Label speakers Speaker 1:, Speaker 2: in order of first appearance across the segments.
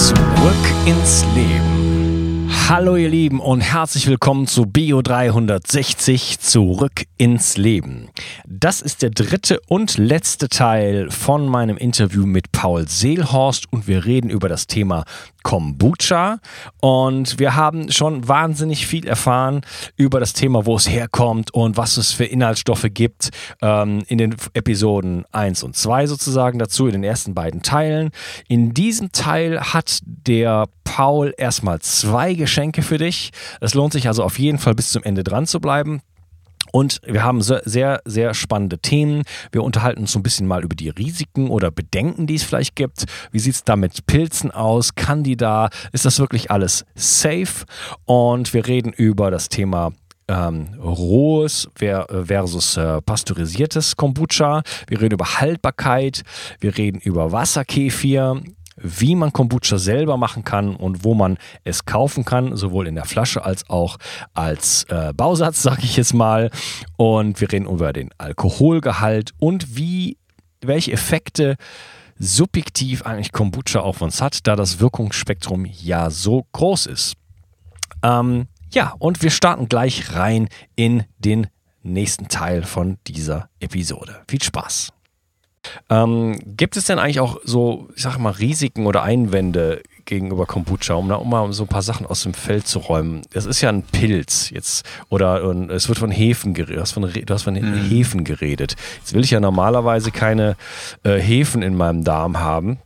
Speaker 1: Zurück ins Leben. Hallo ihr Lieben und herzlich willkommen zu Bio 360 Zurück ins Leben. Das ist der dritte und letzte Teil von meinem Interview mit Paul Seelhorst und wir reden über das Thema Kombucha und wir haben schon wahnsinnig viel erfahren über das Thema, wo es herkommt und was es für Inhaltsstoffe gibt ähm, in den Episoden 1 und 2 sozusagen dazu, in den ersten beiden Teilen. In diesem Teil hat der Paul erstmal zwei Geschenke für dich. Es lohnt sich also auf jeden Fall bis zum Ende dran zu bleiben. Und wir haben sehr, sehr spannende Themen. Wir unterhalten uns so ein bisschen mal über die Risiken oder Bedenken, die es vielleicht gibt. Wie sieht es da mit Pilzen aus? Candida? Ist das wirklich alles safe? Und wir reden über das Thema ähm, rohes versus äh, pasteurisiertes Kombucha. Wir reden über Haltbarkeit. Wir reden über Wasserkefir wie man Kombucha selber machen kann und wo man es kaufen kann, sowohl in der Flasche als auch als äh, Bausatz, sage ich jetzt mal. Und wir reden über den Alkoholgehalt und wie, welche Effekte subjektiv eigentlich Kombucha auf uns hat, da das Wirkungsspektrum ja so groß ist. Ähm, ja, und wir starten gleich rein in den nächsten Teil von dieser Episode. Viel Spaß! Ähm, gibt es denn eigentlich auch so, ich sag mal, Risiken oder Einwände gegenüber Kombucha, um da um mal so ein paar Sachen aus dem Feld zu räumen? Das ist ja ein Pilz jetzt oder es wird von Hefen geredet, du hast von, du hast von mhm. Hefen geredet. Jetzt will ich ja normalerweise keine äh, Hefen in meinem Darm haben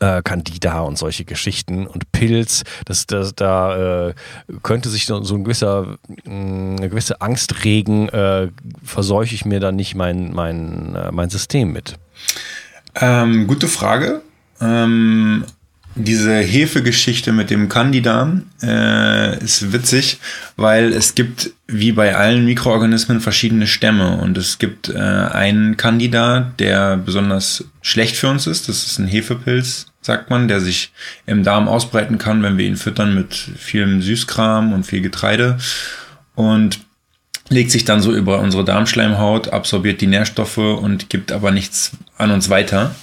Speaker 1: äh, Candida und solche Geschichten und Pilz, das, das, da äh, könnte sich so, so ein gewisser, mh, mm, eine gewisse Angst regen, äh, verseuche ich mir dann nicht mein, mein, äh, mein System mit?
Speaker 2: Ähm, gute Frage. Ähm, diese Hefegeschichte mit dem Candida äh, ist witzig, weil es gibt wie bei allen Mikroorganismen verschiedene Stämme und es gibt äh, einen Candida, der besonders schlecht für uns ist. Das ist ein Hefepilz, sagt man, der sich im Darm ausbreiten kann, wenn wir ihn füttern mit vielem Süßkram und viel Getreide und legt sich dann so über unsere Darmschleimhaut, absorbiert die Nährstoffe und gibt aber nichts an uns weiter.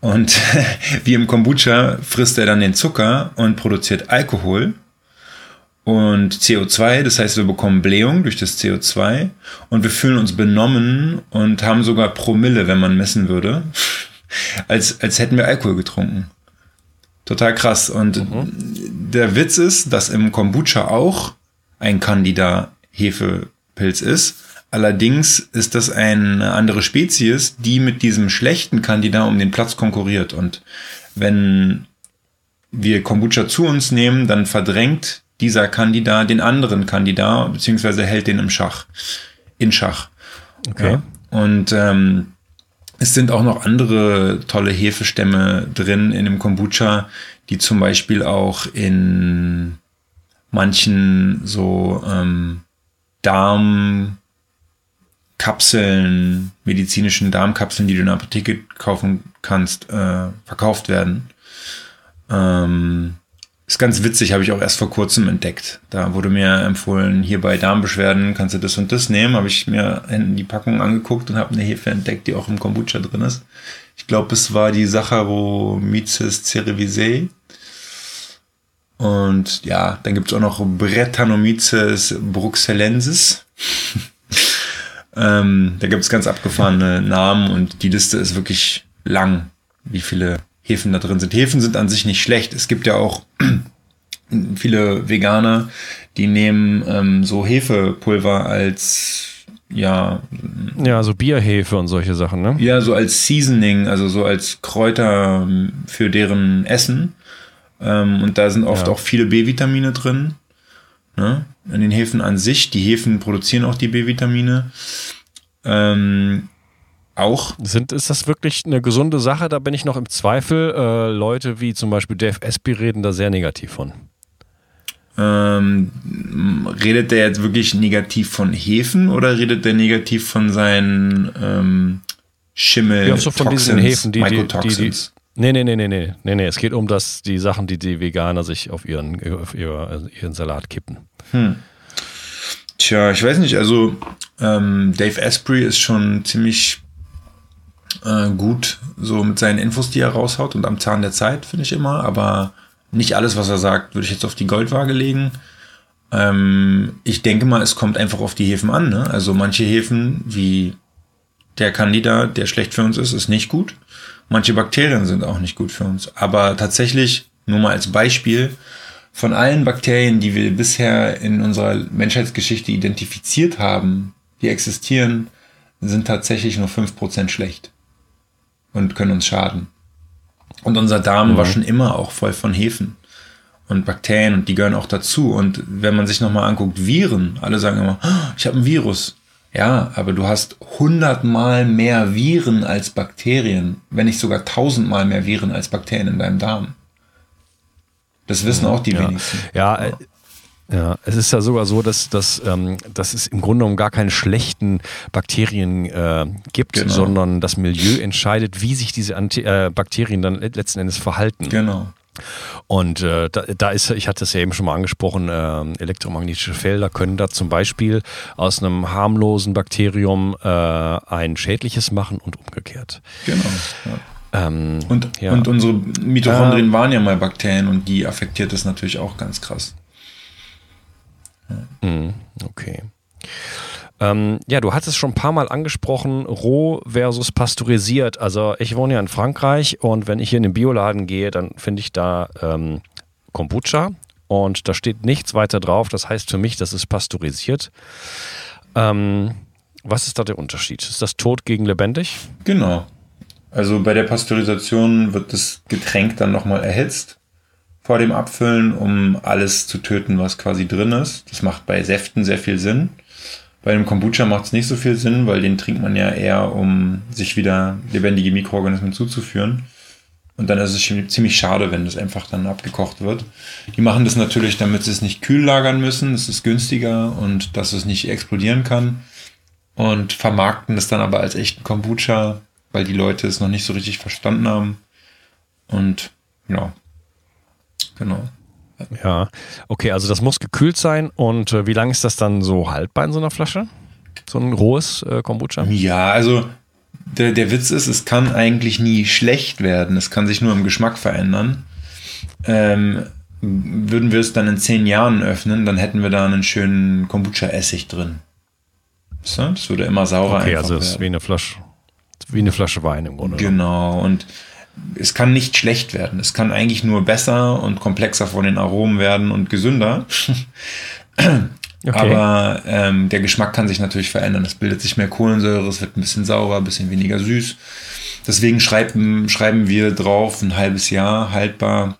Speaker 2: Und wie im Kombucha frisst er dann den Zucker und produziert Alkohol und CO2. Das heißt, wir bekommen Blähung durch das CO2 und wir fühlen uns benommen und haben sogar Promille, wenn man messen würde, als, als hätten wir Alkohol getrunken. Total krass. Und mhm. der Witz ist, dass im Kombucha auch ein Candida Hefepilz ist Allerdings ist das eine andere Spezies, die mit diesem schlechten Candida um den Platz konkurriert. Und wenn wir Kombucha zu uns nehmen, dann verdrängt dieser Candida den anderen Candida, beziehungsweise hält den im Schach, in Schach. Okay. Ja. Und ähm, es sind auch noch andere tolle Hefestämme drin in dem Kombucha, die zum Beispiel auch in manchen so ähm, Darm Kapseln, medizinischen Darmkapseln, die du in der Apotheke kaufen kannst, äh, verkauft werden. Ähm, ist ganz witzig, habe ich auch erst vor kurzem entdeckt. Da wurde mir empfohlen, hier bei Darmbeschwerden kannst du das und das nehmen. Habe ich mir hinten die Packung angeguckt und habe eine Hefe entdeckt, die auch im Kombucha drin ist. Ich glaube, es war die Saccharomyces cerevisiae. Und ja, dann gibt es auch noch Brettanomyces bruxellensis. Ähm, da gibt es ganz abgefahrene Namen und die Liste ist wirklich lang, wie viele Hefen da drin sind. Hefen sind an sich nicht schlecht. Es gibt ja auch viele Veganer, die nehmen ähm, so Hefepulver als ja.
Speaker 1: Ja, so Bierhefe und solche Sachen, ne?
Speaker 2: Ja, so als Seasoning, also so als Kräuter für deren Essen. Ähm, und da sind oft ja. auch viele B-Vitamine drin. Ne? In den Hefen an sich. Die Hefen produzieren auch die B-Vitamine. Ähm, auch.
Speaker 1: Sind, ist das wirklich eine gesunde Sache? Da bin ich noch im Zweifel. Äh, Leute wie zum Beispiel Dave Espy reden da sehr negativ von.
Speaker 2: Ähm, redet der jetzt wirklich negativ von Hefen oder redet der negativ von seinen ähm, Schimmel,
Speaker 1: ja, so von
Speaker 2: Toxins,
Speaker 1: diesen Hefen, die, die, die? Nee, nee, nee, nee, nee, nee, nee. Es geht um das, die Sachen, die die Veganer sich auf ihren, auf ihre, ihren Salat kippen.
Speaker 2: Hm. Tja, ich weiß nicht, also ähm, Dave Asprey ist schon ziemlich äh, gut, so mit seinen Infos, die er raushaut und am Zahn der Zeit, finde ich immer, aber nicht alles, was er sagt, würde ich jetzt auf die Goldwaage legen. Ähm, ich denke mal, es kommt einfach auf die Hefen an. Ne? Also manche Hefen, wie der Candida, der schlecht für uns ist, ist nicht gut. Manche Bakterien sind auch nicht gut für uns. Aber tatsächlich, nur mal als Beispiel, von allen Bakterien, die wir bisher in unserer Menschheitsgeschichte identifiziert haben, die existieren, sind tatsächlich nur 5% schlecht und können uns schaden. Und unser Darm mhm. war schon immer auch voll von Hefen und Bakterien und die gehören auch dazu. Und wenn man sich nochmal anguckt, Viren, alle sagen immer, oh, ich habe ein Virus. Ja, aber du hast hundertmal mehr Viren als Bakterien, wenn nicht sogar tausendmal mehr Viren als Bakterien in deinem Darm. Das wissen auch die
Speaker 1: ja.
Speaker 2: wenigsten.
Speaker 1: Ja, äh, ja, es ist ja sogar so, dass, dass, ähm, dass es im Grunde genommen gar keine schlechten Bakterien äh, gibt, genau. sondern das Milieu entscheidet, wie sich diese Anti äh, Bakterien dann letzten Endes verhalten.
Speaker 2: Genau.
Speaker 1: Und äh, da, da, ist, ich hatte es ja eben schon mal angesprochen, äh, elektromagnetische Felder können da zum Beispiel aus einem harmlosen Bakterium äh, ein schädliches machen und umgekehrt.
Speaker 2: Genau. Ja. Ähm, und, ja. und unsere Mitochondrien ähm, waren ja mal Bakterien und die affektiert das natürlich auch ganz krass.
Speaker 1: Mhm, okay. Ähm, ja, du hattest schon ein paar Mal angesprochen, roh versus pasteurisiert. Also ich wohne ja in Frankreich und wenn ich hier in den Bioladen gehe, dann finde ich da ähm, Kombucha und da steht nichts weiter drauf. Das heißt für mich, das ist pasteurisiert. Ähm, was ist da der Unterschied? Ist das tot gegen lebendig?
Speaker 2: Genau. Also bei der Pasteurisation wird das Getränk dann nochmal erhitzt vor dem Abfüllen, um alles zu töten, was quasi drin ist. Das macht bei Säften sehr viel Sinn. Bei dem Kombucha macht es nicht so viel Sinn, weil den trinkt man ja eher, um sich wieder lebendige Mikroorganismen zuzuführen. Und dann ist es ziemlich schade, wenn das einfach dann abgekocht wird. Die machen das natürlich, damit sie es nicht kühl lagern müssen. Das ist günstiger und dass es nicht explodieren kann. Und vermarkten das dann aber als echten Kombucha, weil die Leute es noch nicht so richtig verstanden haben. Und ja, genau.
Speaker 1: Ja, okay, also das muss gekühlt sein. Und äh, wie lange ist das dann so haltbar in so einer Flasche? So ein rohes äh, Kombucha?
Speaker 2: Ja, also der, der Witz ist, es kann eigentlich nie schlecht werden. Es kann sich nur im Geschmack verändern. Ähm, würden wir es dann in zehn Jahren öffnen, dann hätten wir da einen schönen Kombucha-Essig drin. So, das würde immer saurer
Speaker 1: Okay, also es ist wie eine Flasche, wie eine Flasche Wein im Grunde.
Speaker 2: Genau, und es kann nicht schlecht werden. Es kann eigentlich nur besser und komplexer von den Aromen werden und gesünder. Okay. Aber ähm, der Geschmack kann sich natürlich verändern. Es bildet sich mehr Kohlensäure, es wird ein bisschen saurer, ein bisschen weniger süß. Deswegen schreiben, schreiben wir drauf ein halbes Jahr haltbar,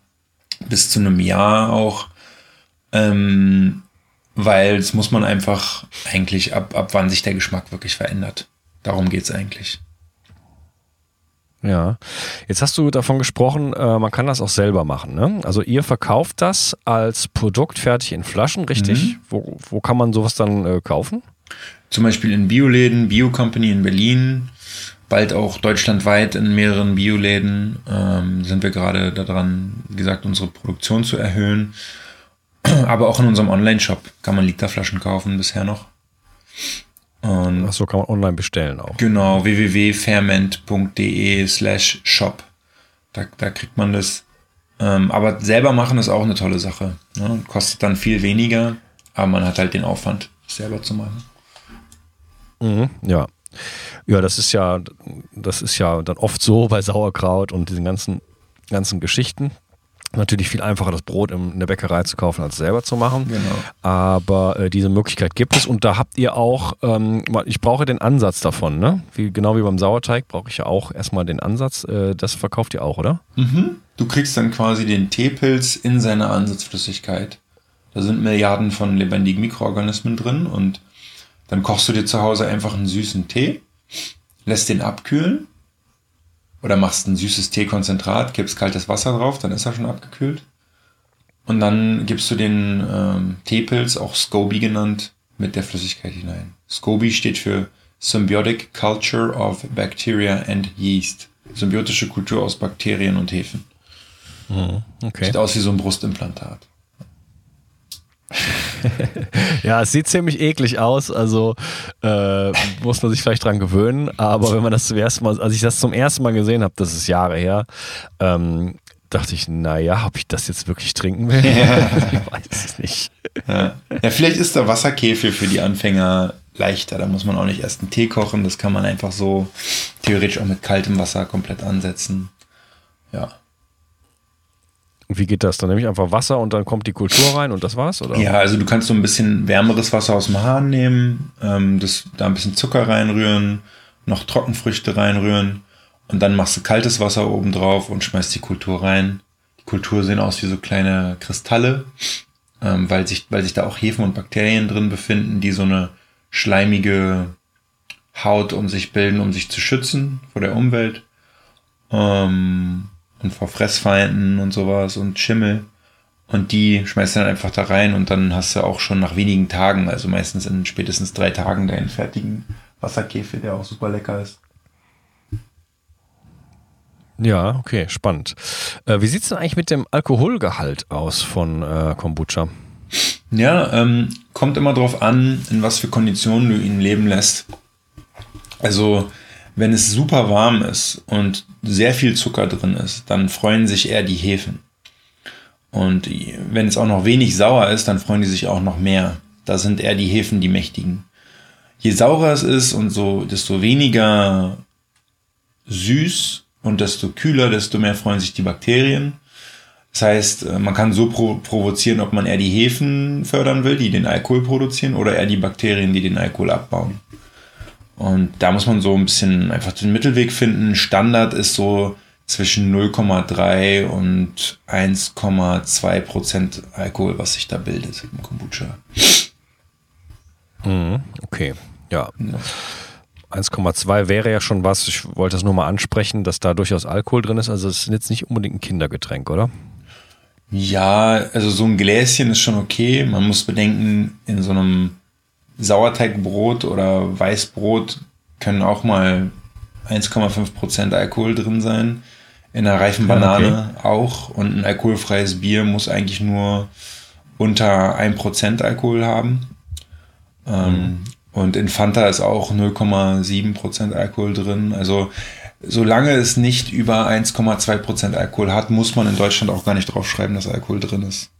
Speaker 2: bis zu einem Jahr auch. Ähm, weil es muss man einfach eigentlich ab, ab wann sich der Geschmack wirklich verändert. Darum geht es eigentlich.
Speaker 1: Ja, jetzt hast du davon gesprochen, äh, man kann das auch selber machen. Ne? Also ihr verkauft das als Produkt fertig in Flaschen, richtig? Mhm. Wo, wo kann man sowas dann äh, kaufen?
Speaker 2: Zum Beispiel in Bioläden, Bio Company in Berlin, bald auch deutschlandweit in mehreren Bioläden ähm, sind wir gerade daran, wie gesagt, unsere Produktion zu erhöhen. Aber auch in unserem Online-Shop kann man Literflaschen kaufen bisher noch.
Speaker 1: Und Ach so, kann man online bestellen auch.
Speaker 2: Genau, www.ferment.de slash shop. Da, da kriegt man das. Ähm, aber selber machen ist auch eine tolle Sache. Ne? Kostet dann viel weniger, aber man hat halt den Aufwand, selber zu machen.
Speaker 1: Mhm, ja. Ja, das ist ja, das ist ja dann oft so bei Sauerkraut und diesen ganzen, ganzen Geschichten natürlich viel einfacher, das Brot in der Bäckerei zu kaufen, als selber zu machen.
Speaker 2: Genau.
Speaker 1: Aber äh, diese Möglichkeit gibt es und da habt ihr auch, ähm, ich brauche den Ansatz davon, ne? Wie, genau wie beim Sauerteig brauche ich ja auch erstmal den Ansatz. Äh, das verkauft ihr auch, oder?
Speaker 2: Mhm. Du kriegst dann quasi den Teepilz in seiner Ansatzflüssigkeit. Da sind Milliarden von lebendigen Mikroorganismen drin und dann kochst du dir zu Hause einfach einen süßen Tee lässt den abkühlen oder machst ein süßes Teekonzentrat, kippst kaltes Wasser drauf, dann ist er schon abgekühlt. Und dann gibst du den ähm, Teepilz, auch SCOBY genannt, mit der Flüssigkeit hinein. SCOBY steht für Symbiotic Culture of Bacteria and Yeast. Symbiotische Kultur aus Bakterien und Hefen.
Speaker 1: Mhm, okay.
Speaker 2: Sieht aus wie so ein Brustimplantat.
Speaker 1: ja, es sieht ziemlich eklig aus, also äh, muss man sich vielleicht dran gewöhnen, aber wenn man das zum ersten Mal, als ich das zum ersten Mal gesehen habe, das ist Jahre her, ähm, dachte ich, naja, ob ich das jetzt wirklich trinken will? Ja. ich weiß es nicht.
Speaker 2: Ja. ja, vielleicht ist der Wasserkäfer für die Anfänger leichter. Da muss man auch nicht erst einen Tee kochen. Das kann man einfach so theoretisch auch mit kaltem Wasser komplett ansetzen. Ja.
Speaker 1: Wie geht das? Dann nehme ich einfach Wasser und dann kommt die Kultur rein und das war's, oder?
Speaker 2: Ja, also du kannst so ein bisschen wärmeres Wasser aus dem Hahn nehmen, ähm, das, da ein bisschen Zucker reinrühren, noch Trockenfrüchte reinrühren und dann machst du kaltes Wasser oben drauf und schmeißt die Kultur rein. Die Kultur sehen aus wie so kleine Kristalle, ähm, weil, sich, weil sich da auch Hefen und Bakterien drin befinden, die so eine schleimige Haut um sich bilden, um sich zu schützen vor der Umwelt. Ähm, und vor Fressfeinden und sowas und Schimmel. Und die schmeißt du dann einfach da rein und dann hast du auch schon nach wenigen Tagen, also meistens in spätestens drei Tagen, deinen fertigen Wasserkäfer, der auch super lecker ist.
Speaker 1: Ja, okay, spannend. Äh, wie sieht es denn eigentlich mit dem Alkoholgehalt aus von äh, Kombucha?
Speaker 2: Ja, ähm, kommt immer drauf an, in was für Konditionen du ihn leben lässt. Also wenn es super warm ist und sehr viel Zucker drin ist, dann freuen sich eher die Hefen. Und wenn es auch noch wenig sauer ist, dann freuen die sich auch noch mehr. Da sind eher die Hefen die mächtigen. Je saurer es ist und so, desto weniger süß und desto kühler, desto mehr freuen sich die Bakterien. Das heißt, äh, man kann so provozieren, ob man eher die Hefen fördern will, die den Alkohol produzieren, oder eher die Bakterien, die den Alkohol abbauen. Und da muss man so ein bisschen einfach den Mittelweg finden. Standard ist so zwischen 0,3 und 1,2 Prozent Alkohol, was sich da bildet im Kombucha.
Speaker 1: Mhm, okay, ja. ja. 1,2 wäre ja schon was. Ich wollte das nur mal ansprechen, dass da durchaus Alkohol drin ist. Also es ist jetzt nicht unbedingt ein Kindergetränk, oder?
Speaker 2: Ja, also so ein Gläschen ist schon okay. Man muss bedenken, in so einem Sauerteigbrot oder Weißbrot können auch mal 1,5% Alkohol drin sein. In einer reifen Banane okay. auch. Und ein alkoholfreies Bier muss eigentlich nur unter 1% Alkohol haben. Ähm, mhm. Und in Fanta ist auch 0,7% Alkohol drin. Also solange es nicht über 1,2% Alkohol hat, muss man in Deutschland auch gar nicht draufschreiben, dass Alkohol drin ist.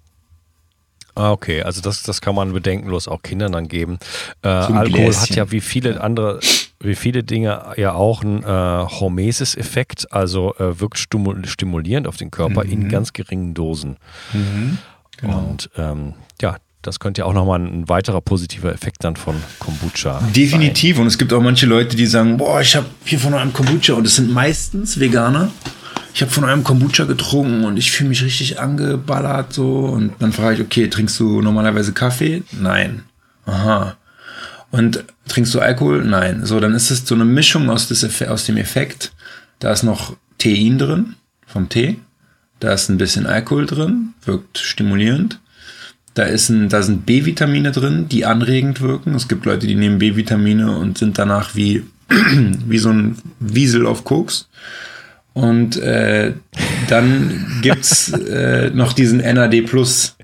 Speaker 1: Ah, okay, also das, das kann man bedenkenlos auch Kindern dann geben. Äh, Alkohol Gläschen. hat ja wie viele andere, wie viele Dinge ja auch einen äh, Hormesis-Effekt, also äh, wirkt stimulierend auf den Körper mhm. in ganz geringen Dosen. Mhm. Genau. Und ähm, ja, das könnte ja auch nochmal ein weiterer positiver Effekt dann von Kombucha.
Speaker 2: Definitiv. Sein. Und es gibt auch manche Leute, die sagen, boah, ich habe hier von einem Kombucha und es sind meistens Veganer ich habe von eurem Kombucha getrunken und ich fühle mich richtig angeballert so. Und dann frage ich, okay, trinkst du normalerweise Kaffee? Nein. Aha. Und trinkst du Alkohol? Nein. So, dann ist es so eine Mischung aus, des, aus dem Effekt. Da ist noch Tein drin, vom Tee. Da ist ein bisschen Alkohol drin, wirkt stimulierend. Da, ist ein, da sind B-Vitamine drin, die anregend wirken. Es gibt Leute, die nehmen B-Vitamine und sind danach wie, wie so ein Wiesel auf Koks. Und äh, dann gibt's äh, noch diesen NAD Plus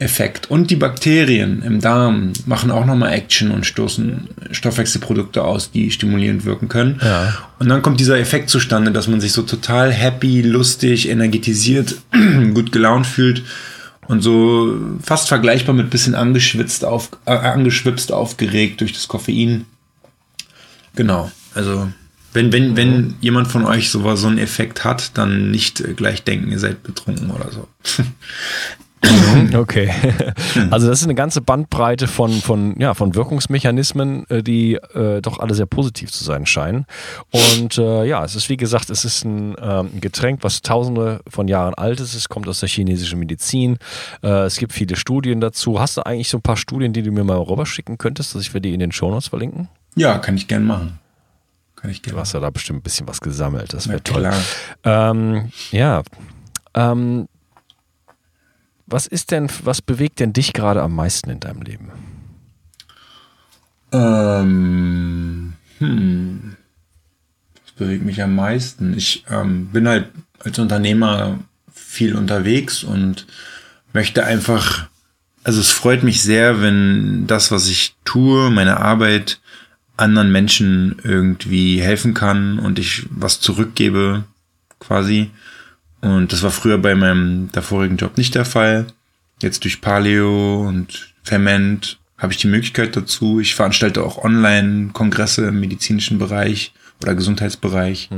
Speaker 2: Effekt. Und die Bakterien im Darm machen auch nochmal Action und stoßen Stoffwechselprodukte aus, die stimulierend wirken können. Ja. Und dann kommt dieser Effekt zustande, dass man sich so total happy, lustig, energetisiert, gut gelaunt fühlt und so fast vergleichbar mit bisschen angeschwitzt, auf, äh, angeschwipst, aufgeregt durch das Koffein. Genau, also wenn, wenn, wenn jemand von euch so, so einen Effekt hat, dann nicht gleich denken, ihr seid betrunken oder so.
Speaker 1: Okay. Also das ist eine ganze Bandbreite von, von, ja, von Wirkungsmechanismen, äh, die äh, doch alle sehr positiv zu sein scheinen. Und äh, ja, es ist wie gesagt, es ist ein ähm, Getränk, was tausende von Jahren alt ist. Es kommt aus der chinesischen Medizin. Äh, es gibt viele Studien dazu. Hast du eigentlich so ein paar Studien, die du mir mal rüberschicken könntest, dass ich für die in den Shownotes verlinken?
Speaker 2: Ja, kann ich gern machen. Kann ich gerne.
Speaker 1: Du hast ja da bestimmt ein bisschen was gesammelt. Das wäre toll. Ähm, ja. Ähm, was ist denn, was bewegt denn dich gerade am meisten in deinem Leben?
Speaker 2: Ähm, hm. Das bewegt mich am meisten. Ich ähm, bin halt als Unternehmer viel unterwegs und möchte einfach, also es freut mich sehr, wenn das, was ich tue, meine Arbeit anderen Menschen irgendwie helfen kann und ich was zurückgebe, quasi. Und das war früher bei meinem davorigen Job nicht der Fall. Jetzt durch Paleo und Ferment habe ich die Möglichkeit dazu. Ich veranstalte auch Online-Kongresse im medizinischen Bereich oder Gesundheitsbereich.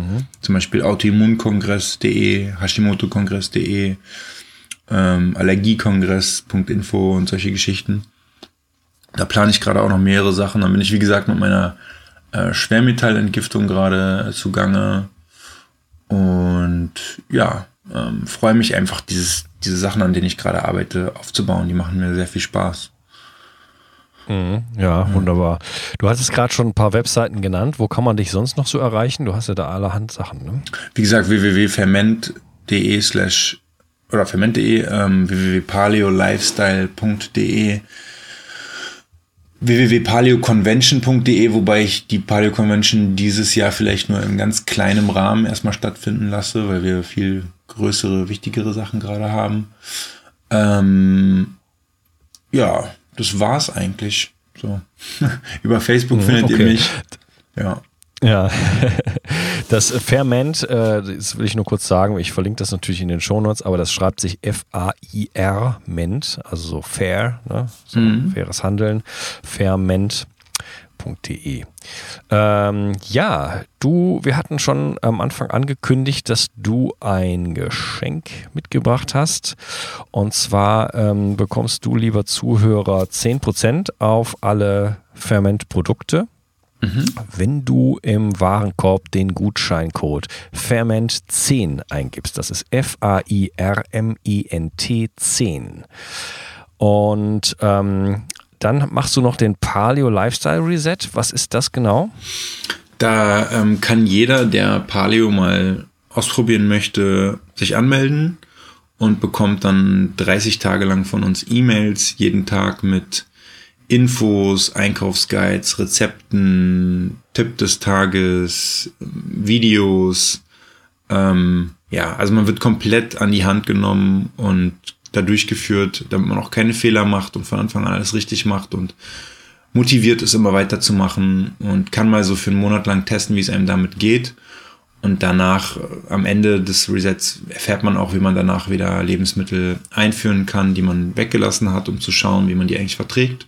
Speaker 2: Zum Beispiel autoimmunkongress.de, Hashimoto-Kongress.de, ähm, Allergiekongress.info und solche Geschichten. Da plane ich gerade auch noch mehrere Sachen. Dann bin ich, wie gesagt, mit meiner äh, Schwermetallentgiftung gerade zugange. Und ja, ähm, freue mich einfach, dieses, diese Sachen, an denen ich gerade arbeite, aufzubauen. Die machen mir sehr viel Spaß.
Speaker 1: Ja, wunderbar. Du hattest gerade schon ein paar Webseiten genannt. Wo kann man dich sonst noch so erreichen? Du hast ja da allerhand Sachen. Ne?
Speaker 2: Wie gesagt, www.ferment.de slash oder ferment.de, ähm, www.paleolifestyle.de, www.paleoconvention.de, wobei ich die Paleo Convention dieses Jahr vielleicht nur in ganz kleinem Rahmen erstmal stattfinden lasse, weil wir viel größere, wichtigere Sachen gerade haben. Ähm, ja, das war's eigentlich. So. Über Facebook findet ihr
Speaker 1: okay.
Speaker 2: mich. Ja.
Speaker 1: Ja, das Ferment, äh, das will ich nur kurz sagen, ich verlinke das natürlich in den Shownotes, aber das schreibt sich F-A-I-R, Ment, also so fair, ne? so faires Handeln, ferment.de. Ähm, ja, du, wir hatten schon am Anfang angekündigt, dass du ein Geschenk mitgebracht hast. Und zwar ähm, bekommst du, lieber Zuhörer, 10% auf alle Ferment-Produkte wenn du im Warenkorb den Gutscheincode Ferment10 eingibst. Das ist F-A-I-R-M-E-N-T 10. Und ähm, dann machst du noch den Paleo Lifestyle Reset. Was ist das genau?
Speaker 2: Da ähm, kann jeder, der Paleo mal ausprobieren möchte, sich anmelden und bekommt dann 30 Tage lang von uns E-Mails jeden Tag mit Infos, Einkaufsguides, Rezepten, Tipp des Tages, Videos. Ähm, ja, also man wird komplett an die Hand genommen und da durchgeführt, damit man auch keine Fehler macht und von Anfang an alles richtig macht und motiviert ist, immer weiterzumachen und kann mal so für einen Monat lang testen, wie es einem damit geht. Und danach, äh, am Ende des Resets, erfährt man auch, wie man danach wieder Lebensmittel einführen kann, die man weggelassen hat, um zu schauen, wie man die eigentlich verträgt.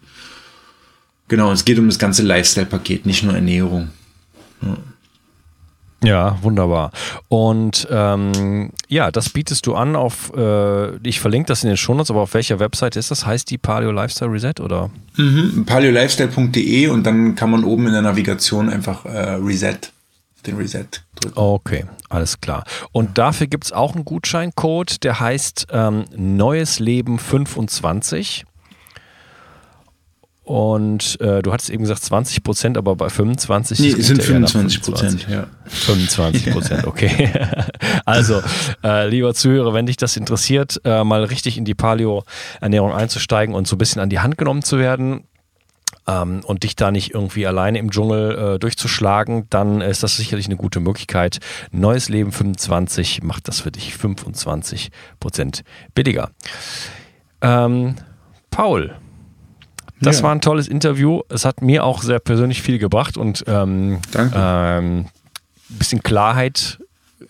Speaker 2: Genau, es geht um das ganze Lifestyle-Paket, nicht nur Ernährung.
Speaker 1: Ja, wunderbar. Und ähm, ja, das bietest du an auf, äh, ich verlinke das in den Shownotes, aber auf welcher Webseite ist das? Heißt die Paleo Lifestyle Reset oder?
Speaker 2: Mhm, paleolifestyle.de und dann kann man oben in der Navigation einfach äh, Reset, den Reset drücken.
Speaker 1: Okay, alles klar. Und dafür gibt es auch einen Gutscheincode, der heißt ähm, Neues Leben 25. Und äh, du hattest eben gesagt 20 Prozent, aber bei 25
Speaker 2: Nee, es sind
Speaker 1: der eher nach
Speaker 2: 25 Prozent, ja.
Speaker 1: 25 Prozent, okay. also, äh, lieber Zuhörer, wenn dich das interessiert, äh, mal richtig in die Paleo-Ernährung einzusteigen und so ein bisschen an die Hand genommen zu werden, ähm, und dich da nicht irgendwie alleine im Dschungel äh, durchzuschlagen, dann ist das sicherlich eine gute Möglichkeit. Neues Leben 25 macht das für dich 25 Prozent billiger. Ähm, Paul, das
Speaker 2: Ja.
Speaker 1: war ein tolles Interview. Es hat mir auch sehr persönlich viel gebracht und ähm, ähm, ein bisschen Klarheit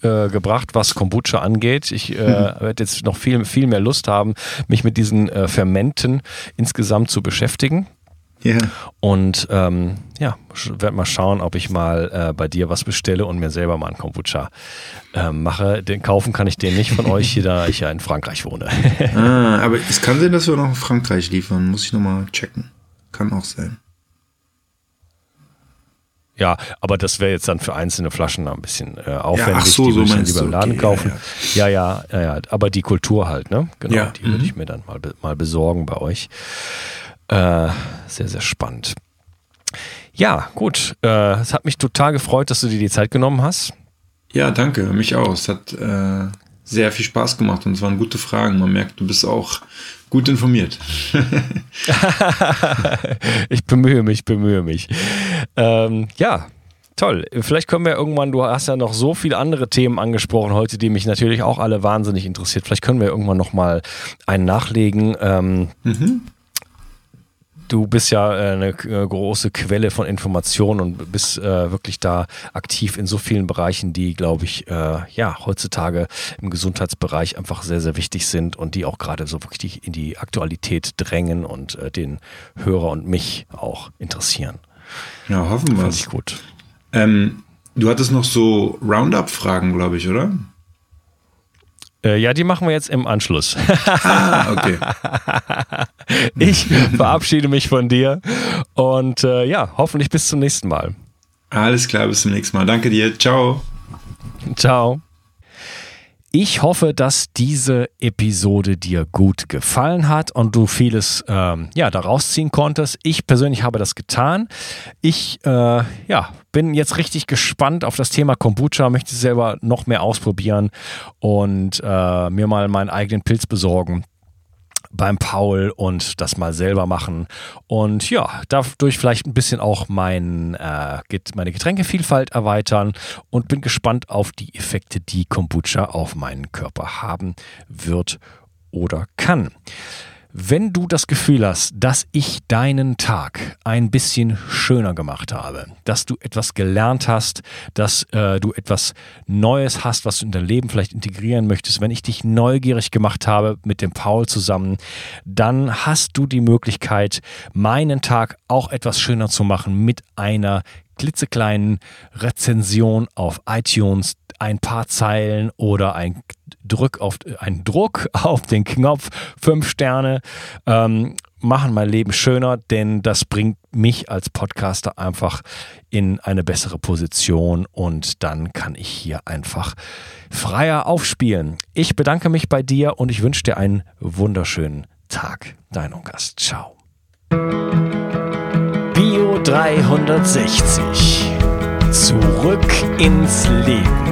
Speaker 1: äh, gebracht, was Kombucha angeht. Ich äh, werde jetzt noch viel, viel mehr Lust haben, mich mit diesen äh, Fermenten insgesamt zu beschäftigen.
Speaker 2: Ja.
Speaker 1: Und ähm, ja, werde mal schauen, ob ich mal äh, bei dir was bestelle und mir selber mal einen Kombucha ähm, mache. Den kaufen kann ich den nicht von euch, hier, da ich ja in Frankreich wohne.
Speaker 2: Ah, aber es kann sein, dass wir noch in Frankreich liefern. Muss ich nochmal checken. Kann auch sein.
Speaker 1: ja, aber das wäre jetzt dann für einzelne Flaschen ein bisschen äh, aufwendig.
Speaker 2: ach so,
Speaker 1: die
Speaker 2: so
Speaker 1: würde ich dann lieber im Laden
Speaker 2: okay,
Speaker 1: kaufen. Ja ja. ja, ja, Aber die Kultur halt, ne? Genau,
Speaker 2: Ja,
Speaker 1: die würde
Speaker 2: mhm.
Speaker 1: ich mir dann mal, mal besorgen bei euch. Äh, sehr, sehr spannend. Ja, gut. Äh, es hat mich total gefreut, dass du dir die Zeit genommen hast.
Speaker 2: Ja, danke. Mich auch. Es hat äh, sehr viel Spaß gemacht und es waren gute Fragen. Man merkt, du bist auch gut informiert.
Speaker 1: ich bemühe mich, bemühe mich. Ähm, ja, toll. Vielleicht können wir irgendwann, du hast ja noch so viele andere Themen angesprochen heute, die mich natürlich auch alle wahnsinnig interessiert. Vielleicht können wir irgendwann noch mal einen nachlegen. Ähm, mhm du bist ja äh, eine äh, große Quelle von Informationen und bist äh, wirklich da aktiv in so vielen Bereichen, die, glaube ich, äh, ja, heutzutage im Gesundheitsbereich einfach sehr, sehr wichtig sind und die auch gerade so wirklich in die Aktualität drängen und äh, den Hörer und mich auch interessieren.
Speaker 2: Ja, hoffen wir. Fand
Speaker 1: ich gut.
Speaker 2: Ähm, du hattest noch so Roundup-Fragen, glaube ich, oder?
Speaker 1: Äh, ja, die machen wir jetzt im Anschluss.
Speaker 2: Ah, okay.
Speaker 1: ich verabschiede mich von dir und äh, ja, hoffentlich bis zum nächsten Mal.
Speaker 2: Alles klar, bis zum nächsten Mal. Danke dir. Ciao.
Speaker 1: Ciao. Ich hoffe, dass diese Episode dir gut gefallen hat und du vieles ähm, ja, daraus ziehen konntest. Ich persönlich habe das getan. Ich äh, ja, bin jetzt richtig gespannt auf das Thema Kombucha, möchte selber noch mehr ausprobieren und äh, mir mal meinen eigenen Pilz besorgen beim Paul und das mal selber machen. Und ja, dadurch vielleicht ein bisschen auch mein, äh, meine Getränkevielfalt erweitern und bin gespannt auf die Effekte, die Kombucha auf meinen Körper haben wird oder kann. Wenn du das Gefühl hast, dass ich deinen Tag ein bisschen schöner gemacht habe, dass du etwas gelernt hast, dass äh, du etwas Neues hast, was du in dein Leben vielleicht integrieren möchtest, wenn ich dich neugierig gemacht habe mit dem Paul zusammen, dann hast du die Möglichkeit, meinen Tag auch etwas schöner zu machen mit einer klitzekleinen Rezension auf iTunes, ein paar Zeilen oder ein Druck auf, ein Druck auf den Knopf, fünf Sterne, ähm, machen mein Leben schöner, denn das bringt mich als Podcaster einfach in eine bessere Position und dann kann ich hier einfach freier aufspielen. Ich bedanke mich bei dir und ich wünsche dir einen wunderschönen Tag. Dein Unkas. Ciao. Bio 360. Zurück ins Leben.